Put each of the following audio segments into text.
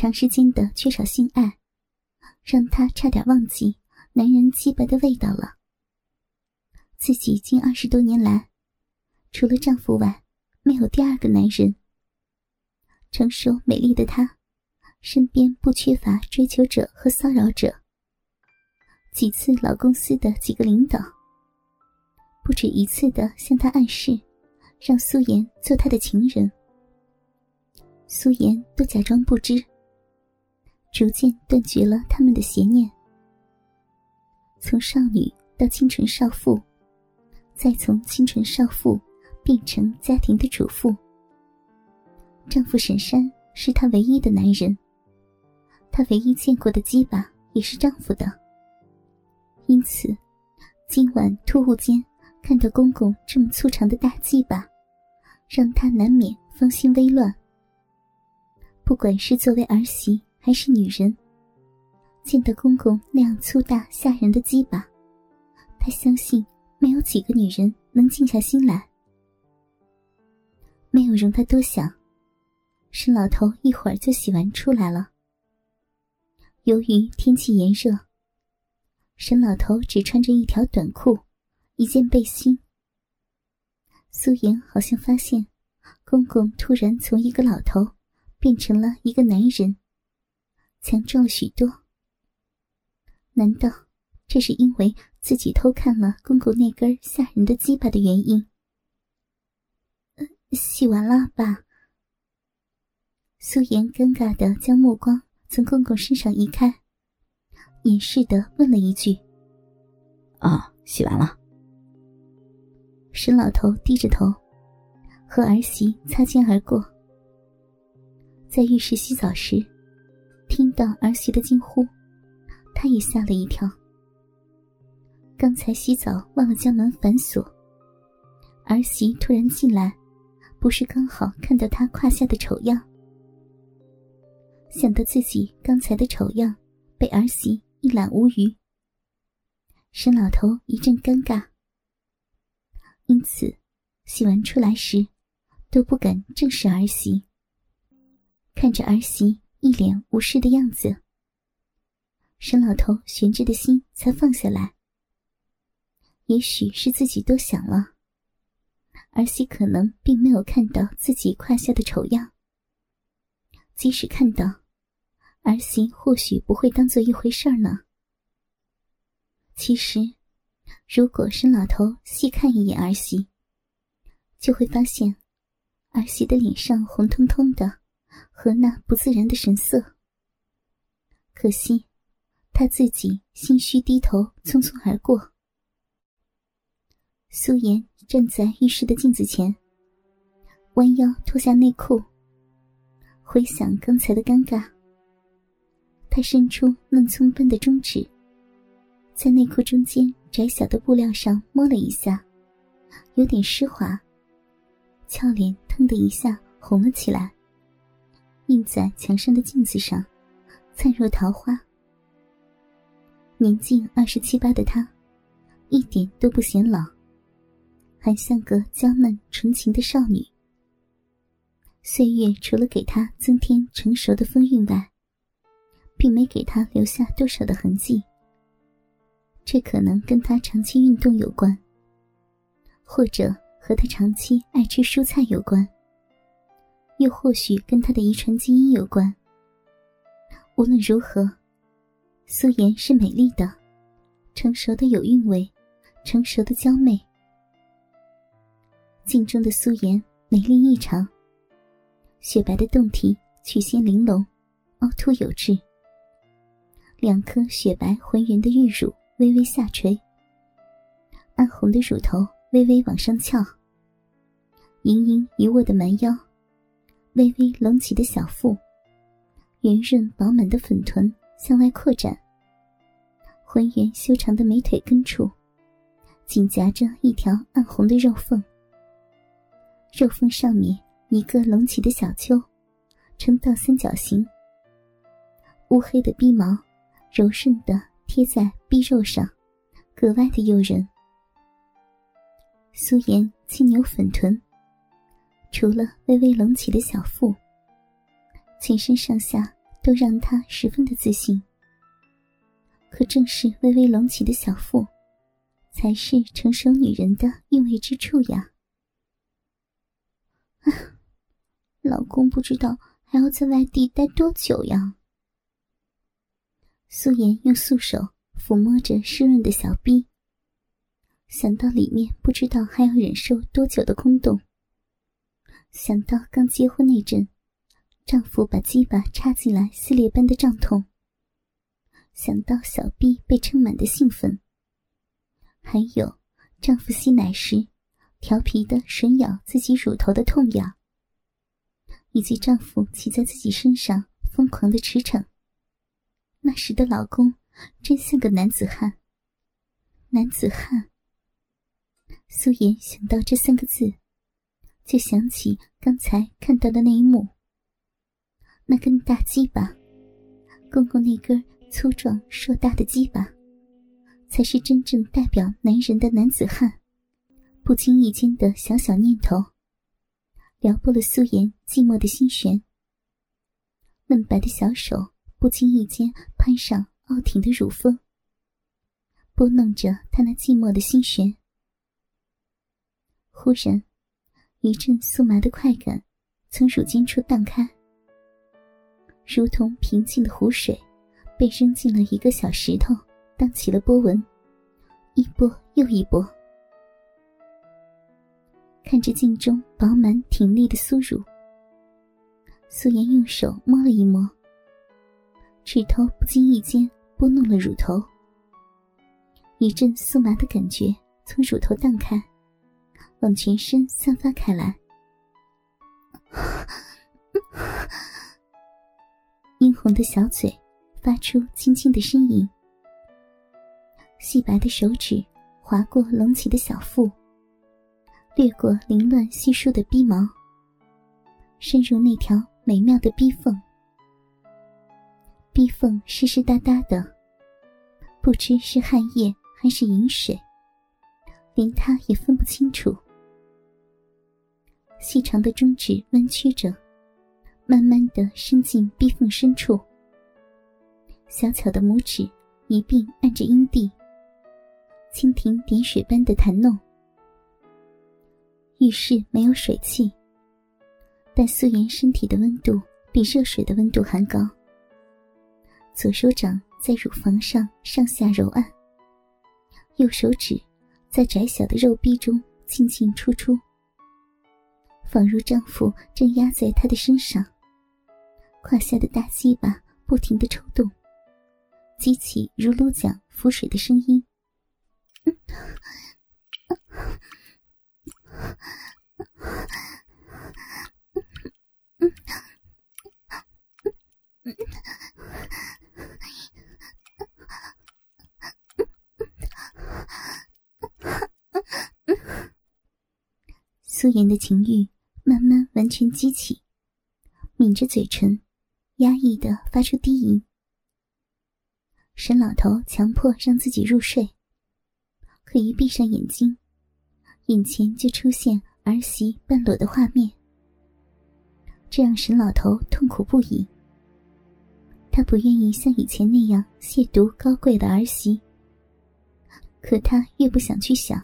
长时间的缺少性爱，让她差点忘记男人鸡巴的味道了。自己近二十多年来，除了丈夫外，没有第二个男人。成熟美丽的她，身边不缺乏追求者和骚扰者。几次老公司的几个领导，不止一次的向她暗示，让苏妍做他的情人。苏妍都假装不知，逐渐断绝了他们的邪念。从少女到清纯少妇，再从清纯少妇变成家庭的主妇。丈夫沈山是她唯一的男人，她唯一见过的鸡巴也是丈夫的。因此，今晚突兀间看到公公这么粗长的大鸡巴，让她难免芳心微乱。不管是作为儿媳还是女人，见到公公那样粗大吓人的鸡巴，她相信没有几个女人能静下心来。没有容她多想。沈老头一会儿就洗完出来了。由于天气炎热，沈老头只穿着一条短裤，一件背心。苏妍好像发现，公公突然从一个老头变成了一个男人，强壮了许多。难道这是因为自己偷看了公公那根吓人的鸡巴的原因？洗完了，吧。苏颜尴尬的将目光从公公身上移开，掩饰的问了一句：“啊，洗完了。”沈老头低着头，和儿媳擦肩而过。在浴室洗澡时，听到儿媳的惊呼，他也吓了一跳。刚才洗澡忘了将门反锁，儿媳突然进来，不是刚好看到他胯下的丑样。想到自己刚才的丑样，被儿媳一览无余，沈老头一阵尴尬，因此洗完出来时都不敢正视儿媳。看着儿媳一脸无视的样子，沈老头悬着的心才放下来。也许是自己多想了，儿媳可能并没有看到自己胯下的丑样，即使看到。儿媳或许不会当做一回事儿呢。其实，如果沈老头细看一眼儿媳，就会发现儿媳的脸上红彤彤的，和那不自然的神色。可惜，他自己心虚低头，匆匆而过。苏颜站在浴室的镜子前，弯腰脱下内裤，回想刚才的尴尬。他伸出嫩葱般的中指，在内裤中间窄小的布料上摸了一下，有点湿滑。俏脸腾的一下红了起来，映在墙上的镜子上，灿若桃花。年近二十七八的她，一点都不显老，还像个娇嫩纯情的少女。岁月除了给她增添成熟的风韵外，并没给他留下多少的痕迹，这可能跟他长期运动有关，或者和他长期爱吃蔬菜有关，又或许跟他的遗传基因有关。无论如何，苏颜是美丽的，成熟的有韵味，成熟的娇媚。镜中的苏颜美丽异常，雪白的胴体，曲线玲珑，凹凸有致。两颗雪白浑圆的玉乳微微下垂，暗红的乳头微微往上翘，盈盈一握的蛮腰，微微隆起的小腹，圆润饱满的粉臀向外扩展，浑圆修长的美腿根处，紧夹着一条暗红的肉缝，肉缝上面一个隆起的小丘，呈倒三角形，乌黑的逼毛。柔顺的贴在臂肉上，格外的诱人。苏颜轻扭粉臀，除了微微隆起的小腹，全身上下都让她十分的自信。可正是微微隆起的小腹，才是成熟女人的韵味之处呀！老公不知道还要在外地待多久呀？素颜用素手抚摸着湿润的小臂，想到里面不知道还要忍受多久的空洞，想到刚结婚那阵，丈夫把鸡巴插进来撕裂般的胀痛。想到小臂被撑满的兴奋，还有丈夫吸奶时调皮的吮咬自己乳头的痛痒，以及丈夫骑在自己身上疯狂的驰骋，那时的老公真像个男子汉。男子汉。苏颜想到这三个字，就想起刚才看到的那一幕。那根大鸡巴，公公那根。粗壮硕大的鸡巴，才是真正代表男人的男子汉。不经意间的小小念头，撩拨了苏颜寂寞的心弦。嫩白的小手不经意间攀上傲挺的乳峰，拨弄着他那寂寞的心弦。忽然，一阵酥麻的快感从乳尖处荡开，如同平静的湖水。被扔进了一个小石头，荡起了波纹，一波又一波。看着镜中饱满挺立的酥乳，素颜用手摸了一摸，指头不经意间拨弄了乳头，一阵酥麻的感觉从乳头荡开，往全身散发开来。殷红的小嘴。发出轻轻的呻吟，细白的手指划过隆起的小腹，掠过凌乱稀疏的逼毛，深入那条美妙的逼缝。逼缝湿湿哒哒的，不知是汗液还是饮水，连他也分不清楚。细长的中指弯曲着，慢慢的伸进逼缝深处。小巧的拇指一并按着阴蒂，蜻蜓点水般的弹弄。浴室没有水汽，但素颜身体的温度比热水的温度还高。左手掌在乳房上上下揉按，右手指在窄小的肉壁中进进出出，仿如丈夫正压在她的身上，胯下的大鸡巴不停的抽动。激起如芦桨浮水的声音。苏颜的情欲慢慢完全激起，抿着嘴唇，压抑的发出低吟。沈老头强迫让自己入睡，可一闭上眼睛，眼前就出现儿媳半裸的画面，这让沈老头痛苦不已。他不愿意像以前那样亵渎高贵的儿媳，可他越不想去想，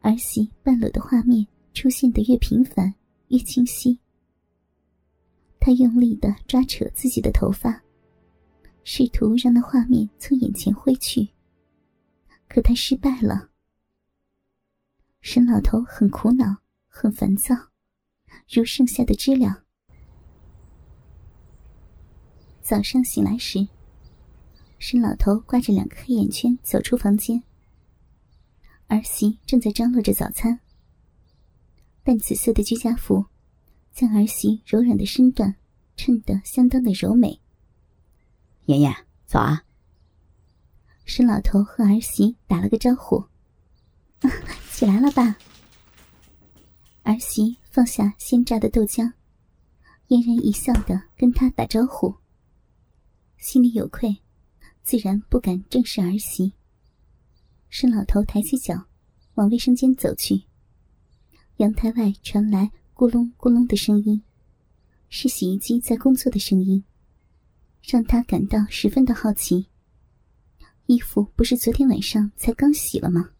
儿媳半裸的画面出现的越频繁，越清晰。他用力的抓扯自己的头发。试图让那画面从眼前挥去，可他失败了。沈老头很苦恼，很烦躁，如盛夏的知了。早上醒来时，沈老头挂着两个黑眼圈走出房间，儿媳正在张罗着早餐。淡紫色的居家服，将儿媳柔软的身段衬得相当的柔美。妍妍，早啊！沈老头和儿媳打了个招呼：“ 起来了，吧。”儿媳放下鲜榨的豆浆，嫣然一笑的跟他打招呼。心里有愧，自然不敢正视儿媳。沈老头抬起脚，往卫生间走去。阳台外传来咕隆咕隆的声音，是洗衣机在工作的声音。让他感到十分的好奇。衣服不是昨天晚上才刚洗了吗？